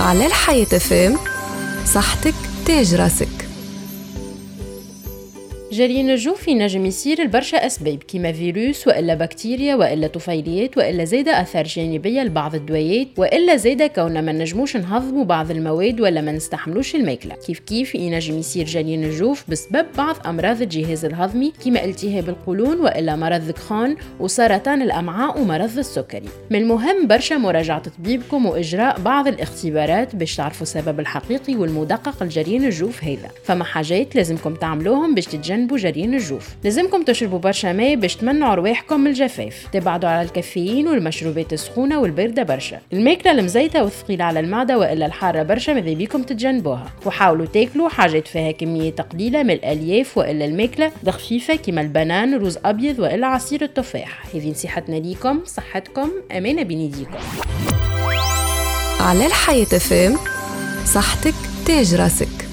على الحياة FM صحتك تاج راسك. جريان الجوف ينجم يصير لبرشا أسباب كيما فيروس وإلا بكتيريا وإلا طفيليات وإلا زيادة أثار جانبية لبعض الدويات وإلا زيادة كوننا ما نجموش نهضموا بعض المواد ولا ما نستحملوش الماكلة. كيف كيف ينجم يصير جريان الجوف بسبب بعض أمراض الجهاز الهضمي كيما التهاب القولون وإلا مرض الكرون وسرطان الأمعاء ومرض السكري. من المهم برشا مراجعة طبيبكم وإجراء بعض الاختبارات باش تعرفوا السبب الحقيقي والمدقق لجريان الجوف هذا. فما حاجات لازمكم تعملوهم باش تتجنبوا تجنبوا جريان الجوف. لازمكم تشربوا برشا ماء باش تمنعوا رواحكم من الجفاف. تبعدوا على الكافيين والمشروبات السخونة والباردة برشا. الماكلة المزيتة والثقيلة على المعدة وإلا الحارة برشا ماذا بيكم تتجنبوها. وحاولوا تاكلوا حاجات فيها كميات قليلة من الألياف وإلا الماكلة. خفيفة كما البنان رز أبيض وإلا عصير التفاح. هذه نصيحتنا ليكم صحتكم أمانة بين يديكم على الحياة فام صحتك تاج راسك.